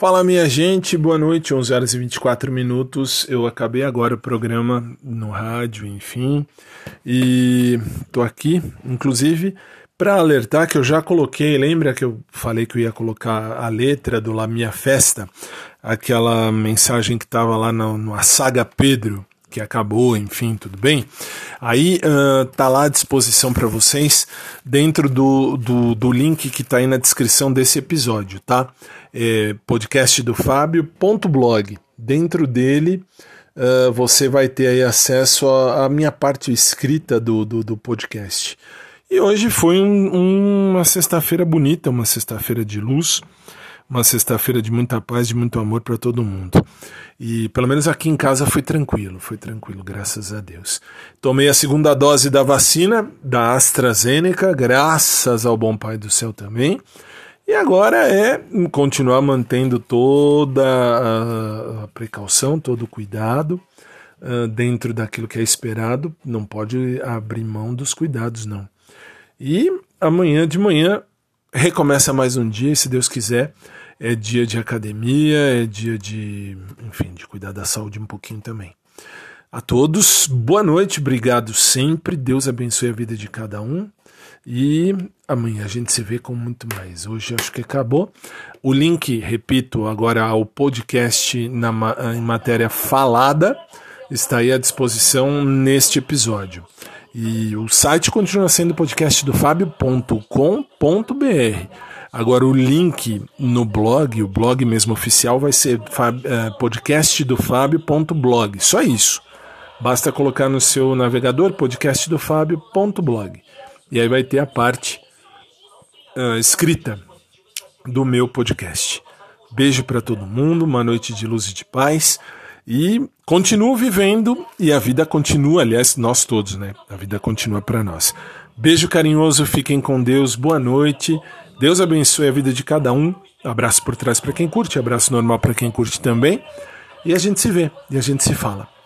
Fala minha gente, boa noite, 11 horas e 24 minutos. Eu acabei agora o programa no rádio, enfim, e tô aqui, inclusive, para alertar que eu já coloquei, lembra que eu falei que eu ia colocar a letra do La Minha Festa, aquela mensagem que estava lá no, no Saga Pedro, que acabou, enfim, tudo bem. Aí uh, tá lá à disposição para vocês dentro do, do, do link que está aí na descrição desse episódio, tá? É, podcast do Fábio.blog. Dentro dele uh, você vai ter aí acesso à minha parte escrita do, do, do podcast. E hoje foi um, uma sexta-feira bonita, uma sexta-feira de luz uma sexta-feira de muita paz, de muito amor para todo mundo. E pelo menos aqui em casa foi tranquilo, foi tranquilo, graças a Deus. Tomei a segunda dose da vacina da AstraZeneca, graças ao bom Pai do céu também. E agora é continuar mantendo toda a precaução, todo o cuidado uh, dentro daquilo que é esperado. Não pode abrir mão dos cuidados, não. E amanhã de manhã recomeça mais um dia, se Deus quiser é dia de academia, é dia de, enfim, de cuidar da saúde um pouquinho também. A todos, boa noite, obrigado sempre, Deus abençoe a vida de cada um e amanhã a gente se vê com muito mais. Hoje acho que acabou. O link, repito, agora ao podcast na, em matéria falada está aí à disposição neste episódio. E o site continua sendo podcastdofabio.com.br. Agora, o link no blog, o blog mesmo oficial, vai ser é, podcastdofabio.blog. Só isso. Basta colocar no seu navegador podcastdofabio.blog. E aí vai ter a parte uh, escrita do meu podcast. Beijo para todo mundo, uma noite de luz e de paz. E continuo vivendo e a vida continua, aliás, nós todos, né? A vida continua para nós. Beijo carinhoso, fiquem com Deus, boa noite. Deus abençoe a vida de cada um. Abraço por trás para quem curte, abraço normal para quem curte também. E a gente se vê e a gente se fala.